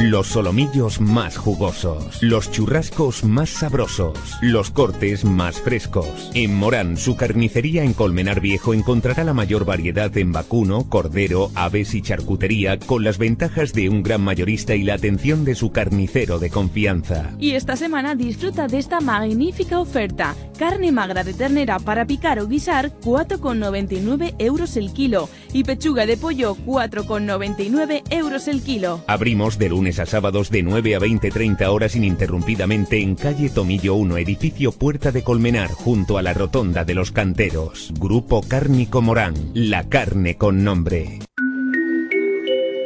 Los solomillos más jugosos, los churrascos más sabrosos, los cortes más frescos. En Morán, su carnicería en Colmenar Viejo encontrará la mayor variedad en vacuno, cordero, aves y charcutería con las ventajas de un gran mayorista y la atención de su carnicero de confianza. Y esta semana disfruta de esta magnífica oferta. Carne magra de ternera para picar o guisar 4,99 euros el kilo y pechuga de pollo 4,99 euros el kilo. Abrimos de lunes a sábados de 9 a 20-30 horas ininterrumpidamente en calle Tomillo 1, edificio Puerta de Colmenar, junto a la Rotonda de los Canteros. Grupo Cárnico Morán, la carne con nombre.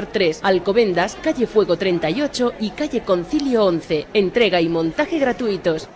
3, Alcobendas, calle Fuego 38 y calle Concilio 11. Entrega y montaje gratuitos.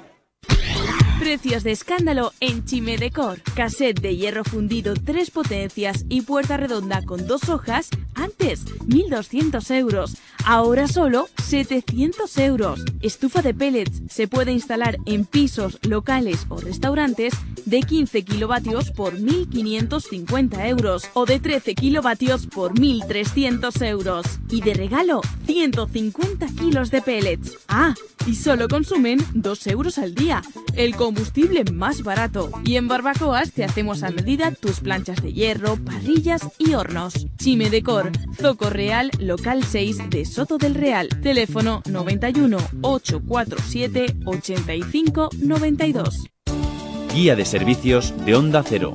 Precios de escándalo en Chime Decor. Cassette de hierro fundido, tres potencias y puerta redonda con dos hojas, antes 1.200 euros. Ahora solo 700 euros. Estufa de pellets se puede instalar en pisos, locales o restaurantes de 15 kilovatios por 1.550 euros o de 13 kilovatios por 1.300 euros. Y de regalo, 150 kilos de pellets. Ah, y solo consumen 2 euros al día. El combustible más barato. Y en Barbacoas te hacemos a medida tus planchas de hierro, parrillas y hornos. Chime Decor, Zoco Real, local 6 de Soto del Real. Teléfono 91 847 85 92. Guía de servicios de Onda Cero.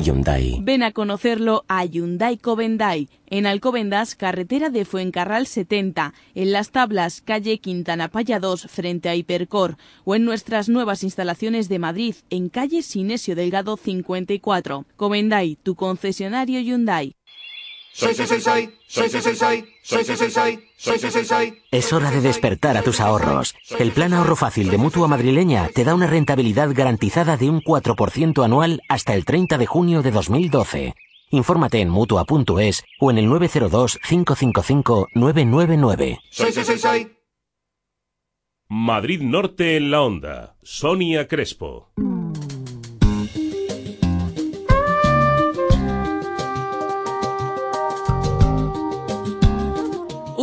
Hyundai. Ven a conocerlo a Hyundai Covendai, en Alcobendas, carretera de Fuencarral 70, en Las Tablas, calle Quintana Paya 2, frente a Hipercor, o en nuestras nuevas instalaciones de Madrid, en calle Sinesio Delgado 54. Covendai, tu concesionario Hyundai. Soy, soy, soy, soy, soy, soy, soy, soy, soy, soy, soy, soy, soy, soy, soy, soy. Es hora de despertar a tus ahorros. El plan ahorro fácil de Mutua Madrileña te da una rentabilidad garantizada de un 4% anual hasta el 30 de junio de 2012. Infórmate en Mutua.es o en el 902 555 999. Soy, soy, soy, soy. Madrid Norte en la onda. Sonia Crespo.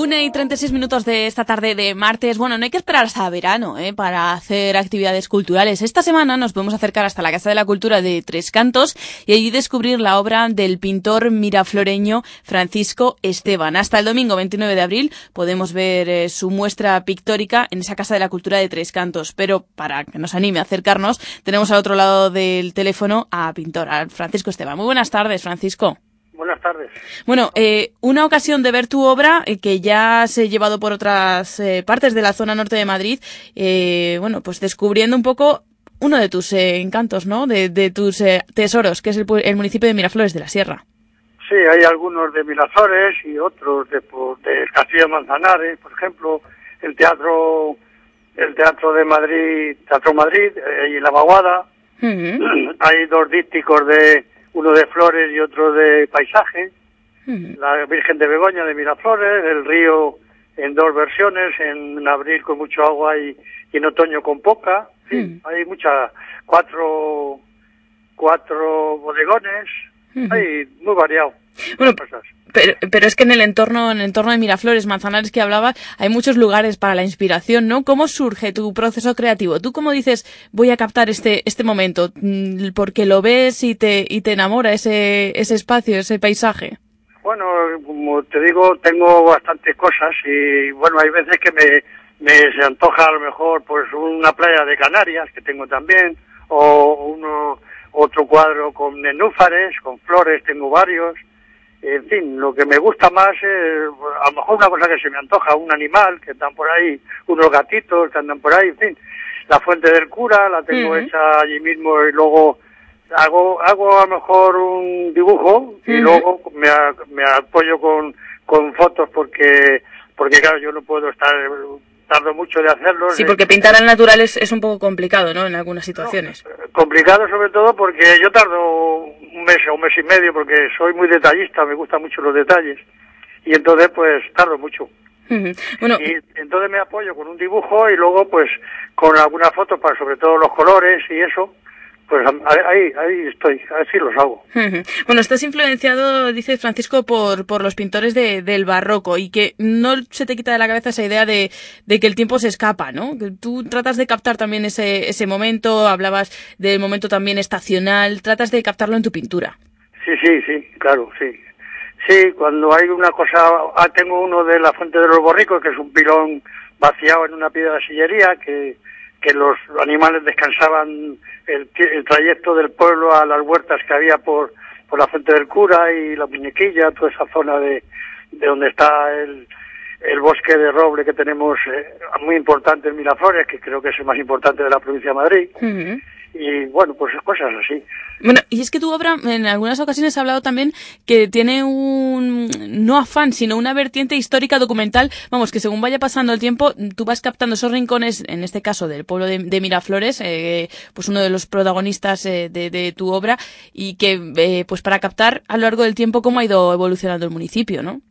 Una y 36 minutos de esta tarde de martes. Bueno, no hay que esperar hasta verano ¿eh? para hacer actividades culturales. Esta semana nos podemos acercar hasta la Casa de la Cultura de Tres Cantos y allí descubrir la obra del pintor mirafloreño Francisco Esteban. Hasta el domingo 29 de abril podemos ver eh, su muestra pictórica en esa Casa de la Cultura de Tres Cantos. Pero para que nos anime a acercarnos, tenemos al otro lado del teléfono a pintor, a Francisco Esteban. Muy buenas tardes, Francisco. Buenas tardes. Bueno, eh, una ocasión de ver tu obra eh, que ya se ha llevado por otras eh, partes de la zona norte de Madrid, eh, bueno, pues descubriendo un poco uno de tus eh, encantos, ¿no? De, de tus eh, tesoros, que es el, el municipio de Miraflores de la Sierra. Sí, hay algunos de Miraflores y otros de, de Castillo de Manzanares, por ejemplo, el teatro el teatro de Madrid, Teatro Madrid eh, y la Vaguada. Hay dos dípticos de uno de flores y otro de paisaje. La Virgen de Begoña de Miraflores, el río en dos versiones, en abril con mucho agua y, en otoño con poca. Hay muchas, cuatro, cuatro bodegones, hay muy variado. Bueno, pero, pero es que en el entorno, en el entorno de Miraflores, Manzanares que hablaba, hay muchos lugares para la inspiración, ¿no? ¿Cómo surge tu proceso creativo? ¿Tú cómo dices, voy a captar este, este momento? Mm, ¿Porque lo ves y te, y te enamora ese, ese espacio, ese paisaje? Bueno, como te digo, tengo bastantes cosas y bueno, hay veces que me, me se antoja a lo mejor pues una playa de Canarias que tengo también o uno otro cuadro con nenúfares, con flores, tengo varios en fin, lo que me gusta más es, a lo mejor una cosa que se me antoja, un animal que están por ahí, unos gatitos que andan por ahí, en fin. La fuente del cura la tengo hecha allí mismo y luego hago hago a lo mejor un dibujo y luego me, me apoyo con, con fotos porque porque claro yo no puedo estar tardo mucho de hacerlo. Sí, porque pintar al natural es, es un poco complicado, ¿no? En algunas situaciones. complicado sobre todo porque yo tardo un mes o un mes y medio porque soy muy detallista, me gustan mucho los detalles. Y entonces pues tardo mucho. bueno, y entonces me apoyo con un dibujo y luego pues con algunas fotos para sobre todo los colores y eso pues ahí, ahí estoy, así los hago. Bueno, estás influenciado, dice Francisco, por, por los pintores de, del barroco y que no se te quita de la cabeza esa idea de, de que el tiempo se escapa, ¿no? Que tú tratas de captar también ese, ese momento, hablabas del momento también estacional, tratas de captarlo en tu pintura. Sí, sí, sí, claro, sí. Sí, cuando hay una cosa, ah, tengo uno de la Fuente de los Borricos, que es un pilón vaciado en una piedra de sillería, que que los animales descansaban el, trayecto del pueblo a las huertas que había por, por la fuente del cura y la muñequilla, toda esa zona de, de donde está el, el bosque de roble que tenemos eh, muy importante en Miraflores, que creo que es el más importante de la provincia de Madrid y bueno, pues cosas así. Bueno, y es que tu obra en algunas ocasiones ha hablado también que tiene un, no afán, sino una vertiente histórica documental, vamos, que según vaya pasando el tiempo, tú vas captando esos rincones, en este caso del pueblo de, Miraflores, eh, pues uno de los protagonistas eh, de, tu obra, y que, eh, pues para captar a lo largo del tiempo cómo ha ido evolucionando el municipio, ¿no?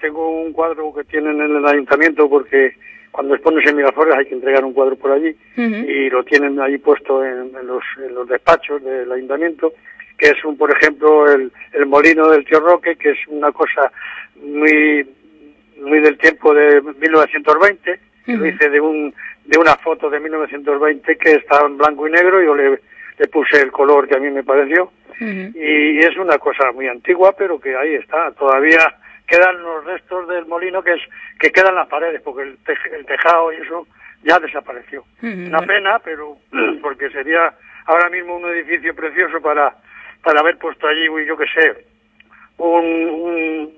Tengo un cuadro que tienen en el ayuntamiento porque cuando expones en Miraflores hay que entregar un cuadro por allí y lo tienen ahí puesto en, los, despachos del ayuntamiento, que es un, por ejemplo, el, molino del tío Roque, que es una cosa muy, muy del tiempo de 1920, que lo hice de un, de una foto de 1920 que está en blanco y negro, y yo le, le puse el color que a mí me pareció, y es una cosa muy antigua, pero que ahí está, todavía quedan los restos del molino que es que quedan las paredes porque el, el tejado y eso ya desapareció. Una pena, pero porque sería ahora mismo un edificio precioso para para haber puesto allí, yo qué sé, un,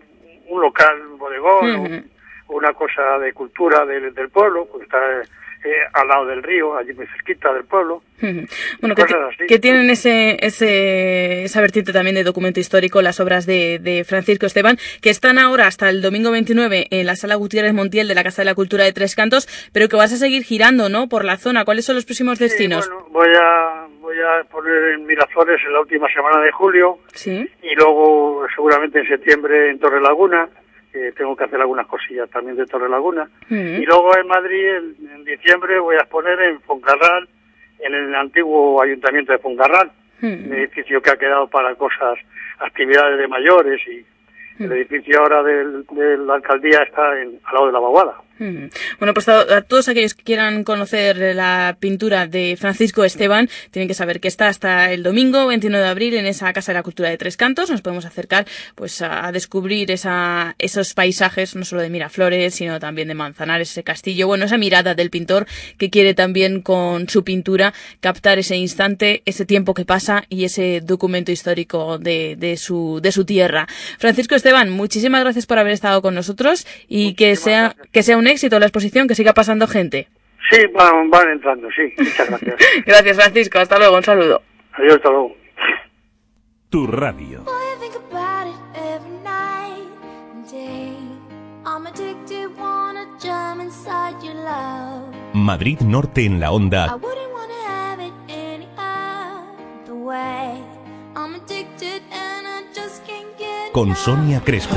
un, local, un bodegón, una cosa de cultura del, del pueblo, pues está eh, al lado del río, allí muy cerquita del pueblo. bueno, que, tienen ese, ese, esa vertiente también de documento histórico, las obras de, de, Francisco Esteban, que están ahora hasta el domingo 29 en la Sala Gutiérrez Montiel de la Casa de la Cultura de Tres Cantos, pero que vas a seguir girando, ¿no?, por la zona. ¿Cuáles son los próximos destinos? bueno, voy a, voy a poner en Miraflores en la última semana de julio. Sí. Y luego, seguramente en septiembre, en Torre Laguna que tengo que hacer algunas cosillas también de Torre Laguna. Y luego en Madrid, en, diciembre, voy a exponer en Foncarral, en el antiguo ayuntamiento de Foncarral, un edificio que ha quedado para cosas, actividades de mayores y el edificio ahora de la alcaldía está en, al lado de la vaguada. Bueno, pues a, todos aquellos que quieran conocer la pintura de Francisco Esteban, tienen que saber que está hasta el domingo 29 de abril en esa Casa de la Cultura de Tres Cantos. Nos podemos acercar pues a, descubrir esa, esos paisajes, no solo de Miraflores, sino también de Manzanares, ese castillo. Bueno, esa mirada del pintor que quiere también con su pintura captar ese instante, ese tiempo que pasa y ese documento histórico de, de, su, de su tierra. Francisco Esteban, muchísimas gracias por haber estado con nosotros y que sea, que sea un éxito la exposición, que siga pasando gente. Sí, van, van entrando, sí. Muchas gracias. gracias, Francisco. Hasta luego. Un saludo. Adiós, hasta luego. Tu radio. Madrid Norte en la onda. Con Sonia Crespo.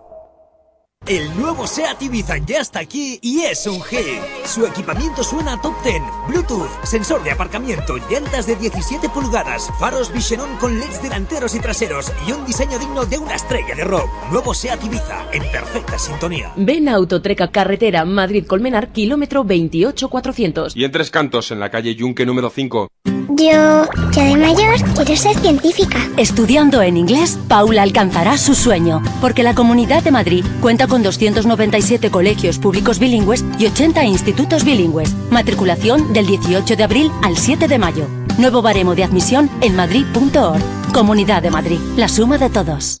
El nuevo SEAT Ibiza ya está aquí y es un hit. Su equipamiento suena top 10, Bluetooth, sensor de aparcamiento, llantas de 17 pulgadas, faros Vision con LEDs delanteros y traseros y un diseño digno de una estrella de rock. Nuevo SEAT Ibiza en perfecta sintonía. Ven a Autotreca Carretera Madrid-Colmenar, kilómetro 28400. Y en Tres Cantos, en la calle Yunque número 5. Yo, ya de mayor, quiero ser científica. Estudiando en inglés, Paula alcanzará su sueño, porque la Comunidad de Madrid cuenta con 297 colegios públicos bilingües y 80 institutos bilingües. Matriculación del 18 de abril al 7 de mayo. Nuevo baremo de admisión en madrid.org. Comunidad de Madrid, la suma de todos.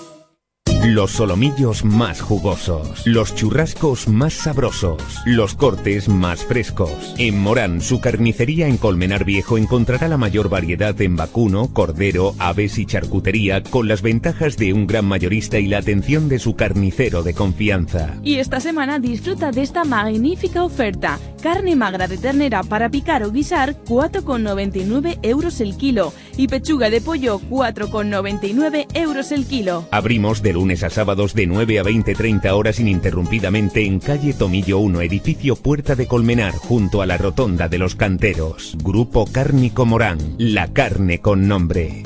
Los solomillos más jugosos, los churrascos más sabrosos, los cortes más frescos. En Morán, su carnicería en Colmenar Viejo encontrará la mayor variedad en vacuno, cordero, aves y charcutería con las ventajas de un gran mayorista y la atención de su carnicero de confianza. Y esta semana disfruta de esta magnífica oferta. Carne magra de ternera para picar o guisar 4,99 euros el kilo y pechuga de pollo 4,99 euros el kilo. Abrimos de lunes a sábados de 9 a 20-30 horas ininterrumpidamente en calle Tomillo 1, edificio Puerta de Colmenar, junto a la Rotonda de los Canteros. Grupo Cárnico Morán, la carne con nombre.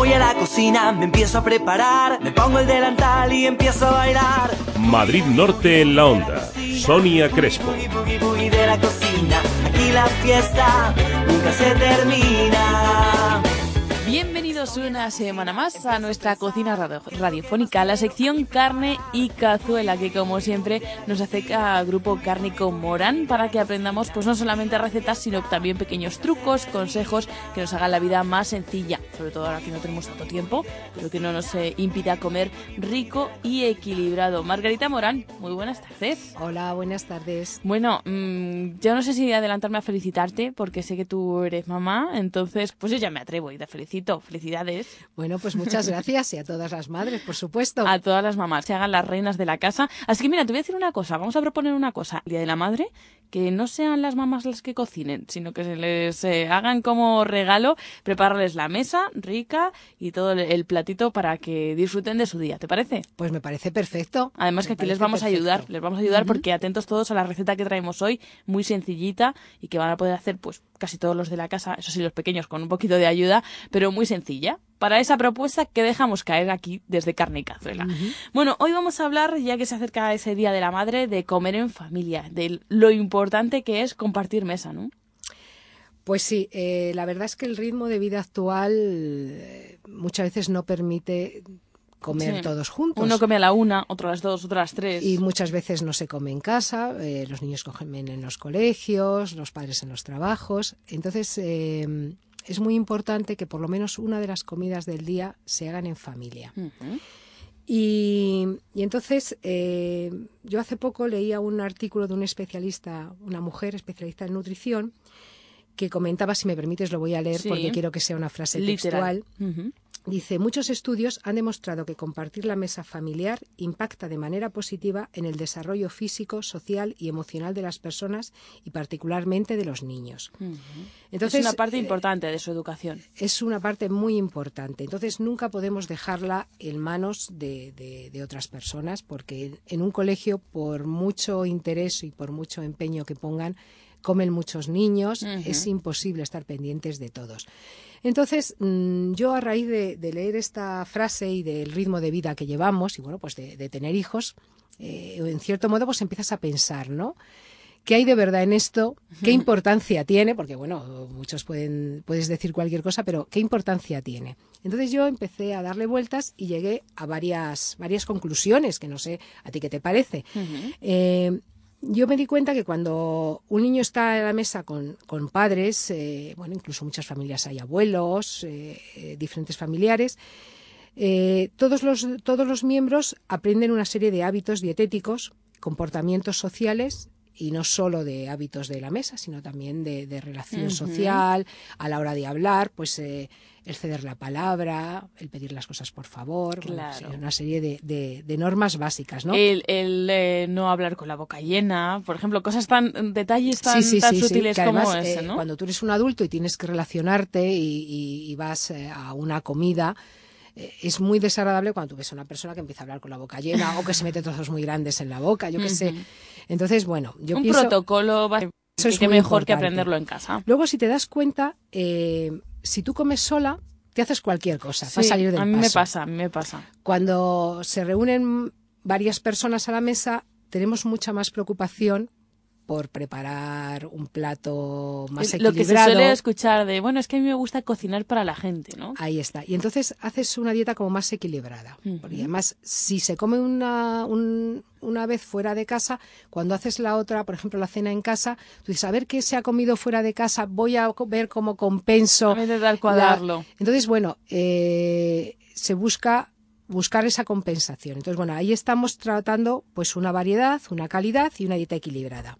Voy a la cocina, me empiezo a preparar, me pongo el delantal y empiezo a bailar. Madrid Norte en la onda. Sonia Crespo. De la cocina, aquí la fiesta nunca se termina. Bienvenidos una semana más a nuestra cocina radio- radiofónica, la sección carne y cazuela, que como siempre nos acerca al grupo Cárnico Morán para que aprendamos pues no solamente recetas, sino también pequeños trucos, consejos que nos hagan la vida más sencilla, sobre todo ahora que no tenemos tanto tiempo, pero que no nos eh, impida comer rico y equilibrado. Margarita Morán, muy buenas tardes. Hola, buenas tardes. Bueno, mm, yo no sé si adelantarme a felicitarte, porque sé que tú eres mamá, entonces pues yo ya me atrevo y te felicito. Felicidades. Bueno, pues muchas gracias y a todas las madres, por supuesto. A todas las mamás, se hagan las reinas de la casa. Así que mira, te voy a decir una cosa, vamos a proponer una cosa. El Día de la Madre, que no sean las mamás las que cocinen, sino que se les eh, hagan como regalo prepararles la mesa rica y todo el, platito para que disfruten de su día. ¿Te parece? Pues me parece perfecto. Además que aquí les vamos a ayudar, les vamos a ayudar porque atentos todos a la receta que traemos hoy, muy sencillita y que van a poder hacer pues casi todos los de la casa, eso sí los pequeños con un poquito de ayuda, pero muy sencilla. Para esa propuesta que dejamos caer aquí desde Carne y Cazuela. Bueno, hoy vamos a hablar, ya que se acerca ese Día de la Madre, de comer en familia, de lo importante que es compartir mesa, ¿no? Pues sí, eh, la verdad es que el ritmo de vida actual eh, muchas veces no permite comer Sí. todos juntos. Uno come a la una, otro a las dos, otro a las tres. Y muchas veces no se come en casa, eh, los niños comen en los colegios, los padres en los trabajos. Entonces, eh, es muy importante que por lo menos una de las comidas del día se hagan en familia. Y, y entonces, eh, yo hace poco leía un artículo de un especialista, una mujer especialista en nutrición, que comentaba, si me permites, lo voy a leer Sí. porque quiero que sea una frase Literal. textual. Dice, muchos estudios han demostrado que compartir la mesa familiar impacta de manera positiva en el desarrollo físico, social y emocional de las personas y particularmente de los niños. Entonces, es una parte eh, importante de su educación. es una parte muy importante. Entonces nunca podemos dejarla en manos de, de- de otras personas porque en un colegio, por mucho interés y por mucho empeño que pongan, comen muchos niños, es imposible estar pendientes de todos. Entonces, mm, yo a raíz de, de leer esta frase y del ritmo de vida que llevamos, y bueno, pues de, de tener hijos, eh, en cierto modo, pues empiezas a pensar, ¿no? qué hay de verdad en esto, qué importancia tiene, porque bueno, muchos pueden, puedes decir cualquier cosa, pero qué importancia tiene. Entonces yo empecé a darle vueltas y llegué a varias, varias conclusiones, que no sé a ti qué te parece. Eh, yo me di cuenta que cuando un niño está a la mesa con, padres, eh, bueno, incluso muchas familias hay abuelos, eh, diferentes familiares, todos, los, todos los miembros aprenden una serie de hábitos dietéticos comportamientos sociales y no solo de hábitos de la mesa, sino también de, relación social, a la hora de hablar, pues eh, el ceder la palabra, el pedir las cosas por favor, una serie de, normas básicas, ¿no? El, eh, no hablar con la boca llena, por ejemplo, cosas tan, detalles tan, sutiles como ese, eh, Cuando tú eres un adulto y tienes que relacionarte y vas a una comida, eh, es muy desagradable cuando tú ves a una persona que empieza a hablar con la boca llena o que se mete trozos muy grandes en la boca, yo qué sé. Entonces, bueno, yo Un pienso... protocolo eso es mejor que aprenderlo en casa. Luego, si te das cuenta, eh, si tú comes sola, te haces cualquier cosa, va a salir del a mí me pasa, a mí me pasa. Cuando se reúnen varias personas a la mesa, tenemos mucha más preocupación por preparar un plato más equilibrado. Lo que se suele escuchar de, bueno, es que a mí me gusta cocinar para la gente, ¿no? Ahí está. Y entonces haces una dieta como más equilibrada. Porque además, si se come una, una vez fuera de casa, cuando haces la otra, por ejemplo, la cena en casa, tú dices, a ver qué se ha comido fuera de casa, voy a ver cómo compenso. cuadrarlo. Entonces, bueno, eh, se busca buscar esa compensación. Entonces, bueno, ahí estamos tratando pues una variedad, una calidad y una dieta equilibrada.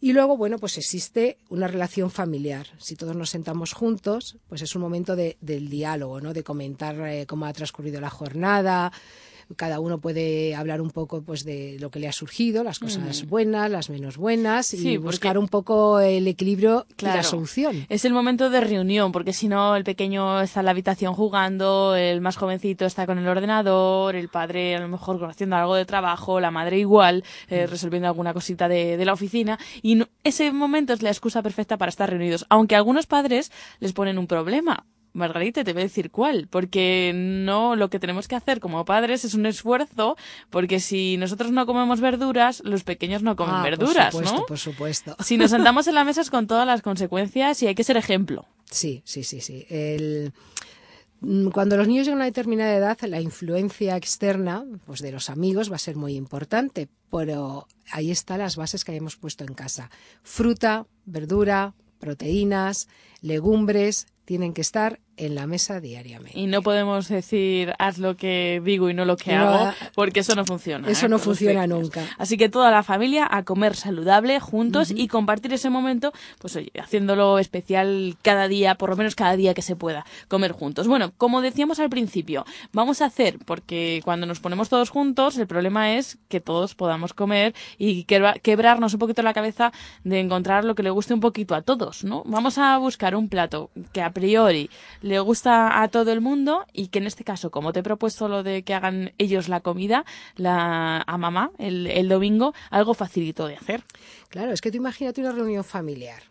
Y luego, bueno, pues existe una relación familiar. Si todos nos sentamos juntos, pues es un momento de, del diálogo, ¿no? De comentar eh, cómo ha transcurrido la jornada, cada uno puede hablar un poco pues de lo que le ha surgido, las cosas mm. buenas, las menos buenas y buscar un poco el equilibrio y la solución. Es el momento de reunión, porque si no el pequeño está en la habitación jugando, el más jovencito está con el ordenador, el padre a lo mejor haciendo algo de trabajo, la madre igual, eh, mm. resolviendo alguna cosita de, la oficina y ese momento es la excusa perfecta para estar reunidos, aunque algunos padres les ponen un problema Margarita, te voy a decir cuál, porque no lo que tenemos que hacer como padres es un esfuerzo, porque si nosotros no comemos verduras, los pequeños no comen ah, verduras, por supuesto, ¿no? Por supuesto. Si nos sentamos en la mesa es con todas las consecuencias y hay que ser ejemplo. Sí, sí, sí, sí. Mm, cuando los niños llegan a una determinada edad, la influencia externa, pues de los amigos, va a ser muy importante, pero ahí están las bases que hayamos puesto en casa. Fruta, verdura, proteínas, legumbres, tienen que estar en la mesa diariamente. Y no podemos decir haz lo que digo y no lo que hago, porque eso no funciona. Eso ¿eh? no funciona nunca. Así que toda la familia a comer saludable juntos y compartir ese momento, pues oye, haciéndolo especial cada día, por lo menos cada día que se pueda, comer juntos. Bueno, como decíamos al principio, vamos a hacer, porque cuando nos ponemos todos juntos, el problema es que todos podamos comer y quebrarnos un poquito la cabeza de encontrar lo que le guste un poquito a todos, ¿no? Vamos a buscar un plato que a priori le gusta a todo el mundo y que en este caso, como te he propuesto lo de que hagan ellos la comida la, a mamá el, el domingo, algo facilito de hacer. Claro, es que tú imagínate una reunión familiar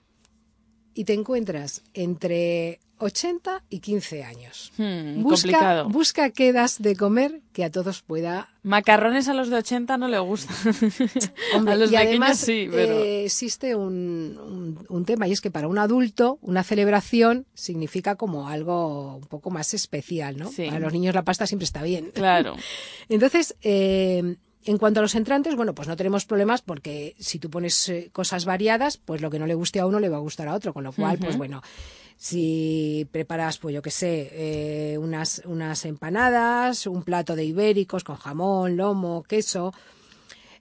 y te encuentras entre 80 y 15 años. Hmm, busca, busca qué das de comer que a todos pueda. Macarrones a los de 80 no le gustan. a los y además sí, eh, existe un, un, tema y es que para un adulto una celebración significa como algo un poco más especial, ¿no? Para los niños la pasta siempre está bien. Claro. Entonces, eh, en cuanto a los entrantes, bueno, pues no tenemos problemas porque si tú pones eh, cosas variadas, pues lo que no le guste a uno le va a gustar a otro, con lo cual, pues bueno, si preparas, pues yo qué sé, eh, unas, unas empanadas, un plato de ibéricos con jamón, lomo, queso,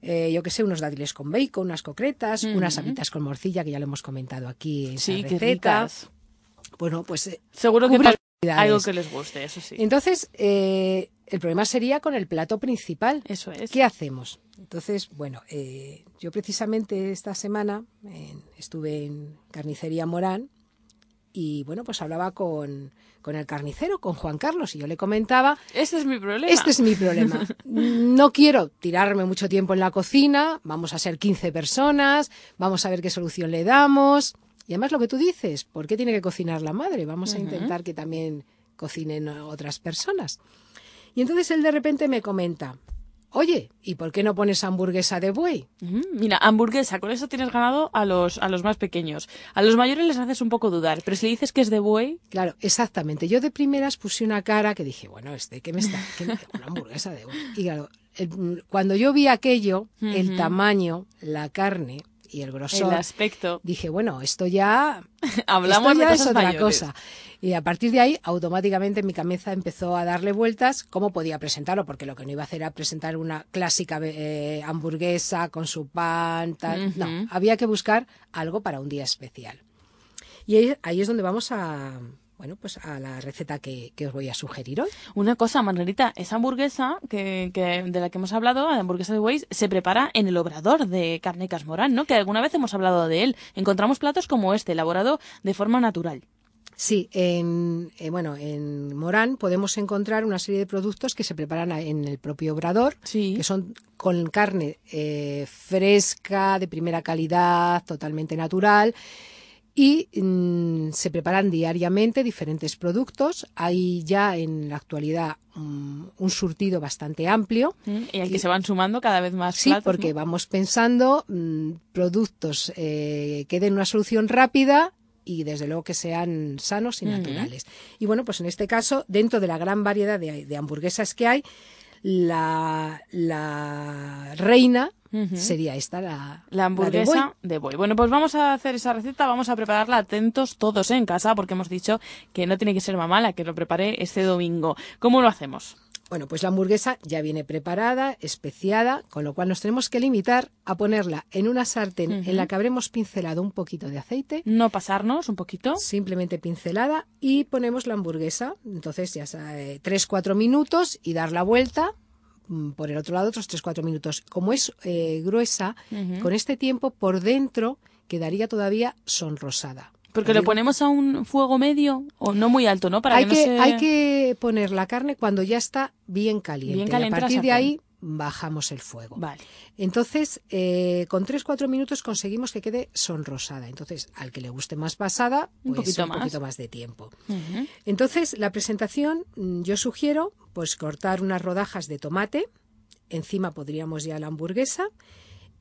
eh, yo qué sé, unos dátiles con bacon, unas concretas, unas habitas con morcilla, que ya lo hemos comentado aquí en sí, receta. Bueno, pues... Seguro que algo que les guste, eso sí. Entonces, el problema sería con el plato principal. Eso es. ¿Qué hacemos? Entonces, bueno, yo precisamente esta semana estuve en Carnicería Morán y bueno, pues hablaba con, con, el carnicero, con Juan Carlos, y yo le comentaba... Este es mi problema. Este es mi problema. No quiero tirarme mucho tiempo en la cocina, vamos a ser 15 personas, vamos a ver qué solución le damos. Y además lo que tú dices, ¿por qué tiene que cocinar la madre? Vamos a intentar que también cocinen otras personas. Y entonces él de repente me comenta, oye, ¿y por qué no pones hamburguesa de buey? Mira, hamburguesa, con eso tienes ganado a los, a los más pequeños. A los mayores les haces un poco dudar, pero si dices que es de buey... Claro, exactamente. Yo de primeras puse una cara que dije, bueno, este, ¿qué me está? ¿Qué me... Una hamburguesa de buey. Y claro, cuando yo vi aquello, el tamaño, la carne y el grosor, el aspecto, dije, bueno, esto ya, hablamos esto ya de es otra mayores. cosa. Y a partir de ahí, automáticamente mi cabeza empezó a darle vueltas cómo podía presentarlo, porque lo que no iba a hacer era presentar una clásica eh, hamburguesa con su pan, tal. No, había que buscar algo para un día especial. Y ahí, ahí es donde vamos a, bueno, pues a la receta que, que, os voy a sugerir hoy. Una cosa, Margarita, esa hamburguesa que, que, de la que hemos hablado, la hamburguesa de Weiss, se prepara en el obrador de Carne Casmorán, ¿no? Que alguna vez hemos hablado de él. Encontramos platos como este, elaborado de forma natural. Sí, en, eh, bueno, en Morán podemos encontrar una serie de productos que se preparan en el propio obrador, sí. que son con carne eh, fresca, de primera calidad, totalmente natural y mm, se preparan diariamente diferentes productos. Hay ya en la actualidad um, un surtido bastante amplio. Mm, y al que y, se van sumando cada vez más sí, platos. porque ¿no? vamos pensando mm, productos eh, que den una solución rápida y desde luego que sean sanos y naturales. Uh -huh. Y bueno, pues en este caso, dentro de la gran variedad de, de hamburguesas que hay, la, la reina Uh -huh. sería esta la, la hamburguesa la de, de, buey. Bueno, pues vamos a hacer esa receta, vamos a prepararla atentos todos en casa porque hemos dicho que no tiene que ser mamá la que lo prepare este domingo. ¿Cómo lo hacemos? Bueno, pues la hamburguesa ya viene preparada, especiada, con lo cual nos tenemos que limitar a ponerla en una sartén uh -huh. en la que habremos pincelado un poquito de aceite. No pasarnos un poquito. Simplemente pincelada y ponemos la hamburguesa. Entonces ya sabe, 3-4 minutos y dar la vuelta mm, por el otro lado otros 3-4 minutos. Como es eh, gruesa, uh -huh. con este tiempo por dentro quedaría todavía sonrosada. Porque lo ponemos a un fuego medio o no muy alto, ¿no? Para hay que, que, no se... hay que poner la carne cuando ya está bien caliente. Bien caliente y a partir de ahí bajamos el fuego. Vale. Entonces, eh, con 3-4 minutos conseguimos que quede sonrosada. Entonces, al que le guste más pasada, pues un, poquito, un más. poquito más de tiempo. Uh -huh. Entonces, la presentación, mm, yo sugiero pues cortar unas rodajas de tomate. Encima podríamos ya la hamburguesa.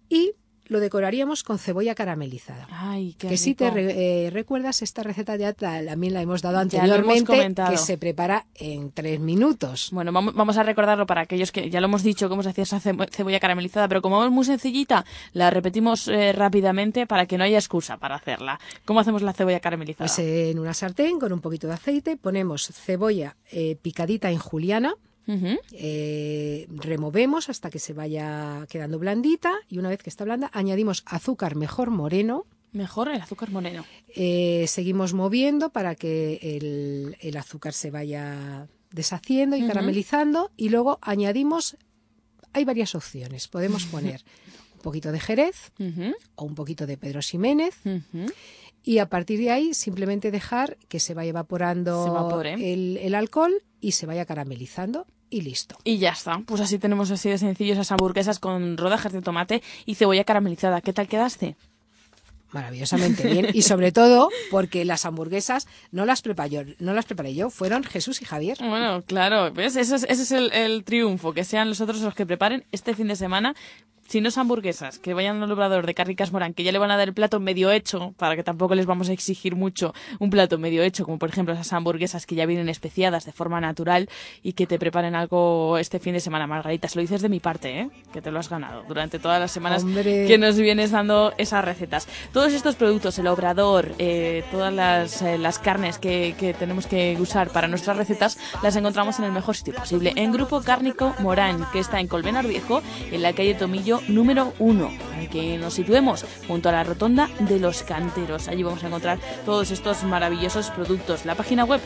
Y lo decoraríamos con cebolla caramelizada. Ay, qué que rico. si te re, eh, recuerdas, esta receta ya también la hemos dado anteriormente, hemos que se prepara en tres minutos. Bueno, vamos a recordarlo para aquellos que ya lo hemos dicho cómo se hacía esa cebolla caramelizada, pero como es muy sencillita, la repetimos eh, rápidamente para que no haya excusa para hacerla. ¿Cómo hacemos la cebolla caramelizada? Pues en una sartén con un poquito de aceite ponemos cebolla eh, picadita en juliana, Uh -huh. eh, removemos hasta que se vaya quedando blandita y una vez que está blanda añadimos azúcar mejor moreno. Mejor el azúcar moreno. Eh, seguimos moviendo para que el, el, azúcar se vaya deshaciendo y uh -huh. caramelizando y luego añadimos, hay varias opciones, podemos poner un poquito de jerez uh -huh. o un poquito de Pedro Ximénez y a partir de ahí simplemente dejar que se vaya evaporando el, el alcohol y se vaya caramelizando y listo. Y ya está. Pues así tenemos así de sencillo esas hamburguesas con rodajas de tomate y cebolla caramelizada. ¿Qué tal quedaste? Maravillosamente bien y sobre todo porque las hamburguesas no las preparé yo, no las preparé yo, fueron Jesús y Javier. Bueno, claro, ¿ves? Ese es, ese es el, el triunfo, que sean los otros los que preparen este fin de semana si no es hamburguesas, que vayan al obrador de Carricas Morán, que ya le van a dar el plato medio hecho, para que tampoco les vamos a exigir mucho un plato medio hecho, como por ejemplo esas hamburguesas que ya vienen especiadas de forma natural y que te preparen algo este fin de semana. Margarita, se lo dices de mi parte, ¿eh? que te lo has ganado durante todas las semanas Hombre. que nos vienes dando esas recetas. Todos estos productos, el obrador, eh, todas las, eh, las carnes que, que, tenemos que usar para nuestras recetas, las encontramos en el mejor sitio posible, en Grupo Cárnico Morán, que está en Colmenar Viejo, en la calle Tomillo número 1, en que nos situemos junto a la rotonda de los canteros. Allí vamos a encontrar todos estos maravillosos productos. La página web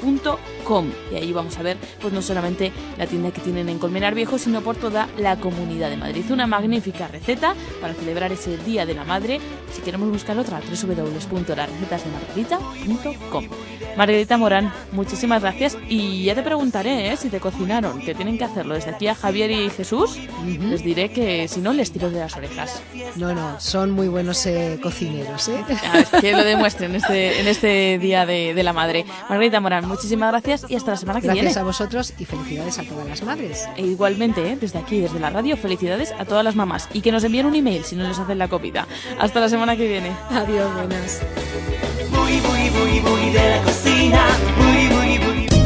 www.grupomoran.com y ahí vamos a ver pues no solamente la tienda que tienen en Colmenar Viejo, sino por toda la comunidad de Madrid. Una magnífica receta para celebrar ese Día de la Madre. Si queremos buscar otra, www.larecetasdemargarita.com. Margarita Morán, muchísimas gracias y ya te preguntaré ¿eh? si te cocinaron, que tienen que hacerlo desde aquí a Javier y Jesús, uh -huh. les diré que si no les tiro de las orejas. No, no, son muy buenos eh, cocineros. ¿eh? que lo demuestren en este, en este Día de, de la Madre. Margarita Morán, muchísimas gracias y hasta la semana que gracias viene. Gracias a vosotros y felicidades a todas las madres. E igualmente, ¿eh? desde aquí, desde la radio, felicidades a todas las mamás y que nos envíen un email si no les hacen la comida. Hasta la semana que viene. Adiós, buenas.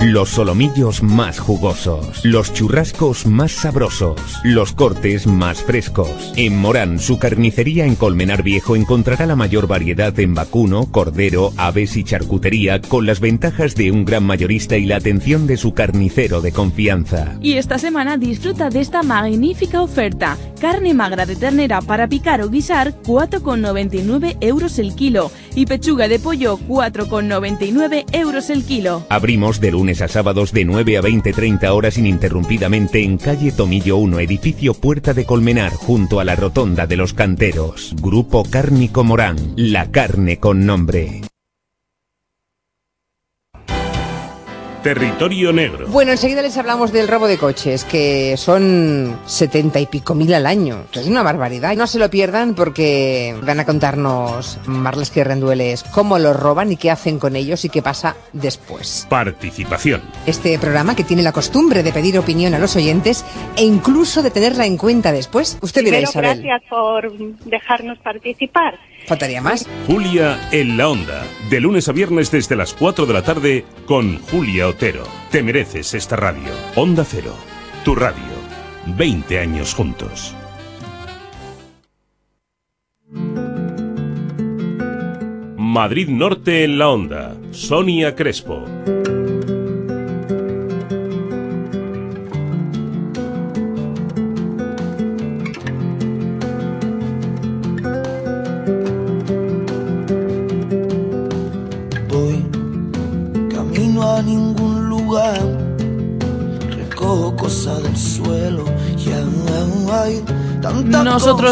Los solomillos más jugosos, los churrascos más sabrosos, los cortes más frescos. En Morán, su carnicería en Colmenar Viejo encontrará la mayor variedad en vacuno, cordero, aves y charcutería con las ventajas de un gran mayorista y la atención de su carnicero de confianza. Y esta semana disfruta de esta magnífica oferta. Carne magra de ternera para picar o guisar 4,99 euros el kilo y pechuga de pollo 4,99 euros el kilo. Abrimos de lunes a sábados de 9 a 20-30 horas ininterrumpidamente en calle Tomillo 1, edificio Puerta de Colmenar, junto a la Rotonda de los Canteros. Grupo Cárnico Morán, la carne con nombre. Territorio Negro. Bueno, enseguida les hablamos del robo de coches, que son setenta y pico mil al año. Es una barbaridad. No se lo pierdan porque van a contarnos Marles que Rendueles cómo los roban y qué hacen con ellos y qué pasa después. Participación. Este programa que tiene la costumbre de pedir opinión a los oyentes e incluso de tenerla en cuenta después. Usted dirá, Isabel. gracias por dejarnos participar. Faltaría más. Julia en la Onda. De lunes a viernes desde las 4 de la tarde con Julia Otero. Te mereces esta radio. Onda Cero. Tu radio. 20 años juntos. Madrid Norte en la Onda. Sonia Crespo.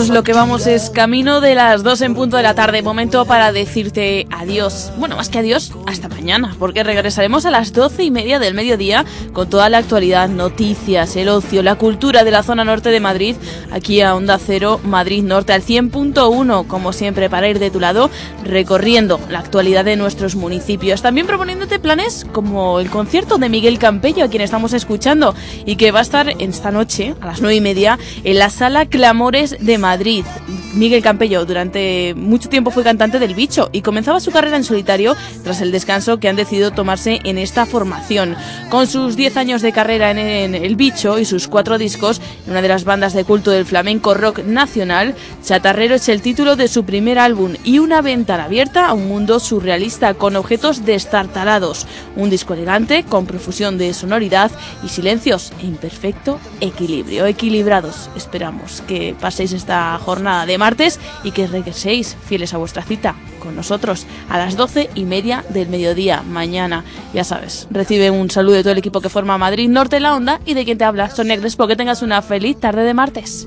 Nosotros lo que vamos es camino de las 2 en punto de la tarde, momento para decirte adiós. Bueno, más que adiós, hasta mañana, porque regresaremos a las 12 y media del mediodía con toda la actualidad, noticias, el ocio, la cultura de la zona norte de Madrid, aquí a Onda Cero, Madrid Norte, al 100.1, como siempre, para ir de tu lado, recorriendo la actualidad de nuestros municipios. También proponiéndote planes como el concierto de Miguel Campello, a quien estamos escuchando, y que va a estar esta noche, a las 9 y media, en la sala Clamores de Madrid. Miguel Campello durante mucho tiempo fue cantante del Bicho y comenzaba su carrera en solitario tras el descanso que han decidido tomarse en esta formación. Con sus 10 años de carrera en, en El Bicho y sus cuatro discos en una de las bandas de culto del flamenco rock nacional, Chatarrero es el título de su primer álbum y una ventana abierta a un mundo surrealista con objetos destartalados. Un disco elegante con profusión de sonoridad y silencios en perfecto equilibrio. Equilibrados, esperamos que paséis esta jornada de martes y que regreséis fieles a vuestra cita con nosotros a las doce y media del mediodía mañana. Ya sabes, recibe un saludo de todo el equipo que forma Madrid Norte la Onda y de quien te habla, Sonia Crespo. Que tengas una feliz tarde de martes.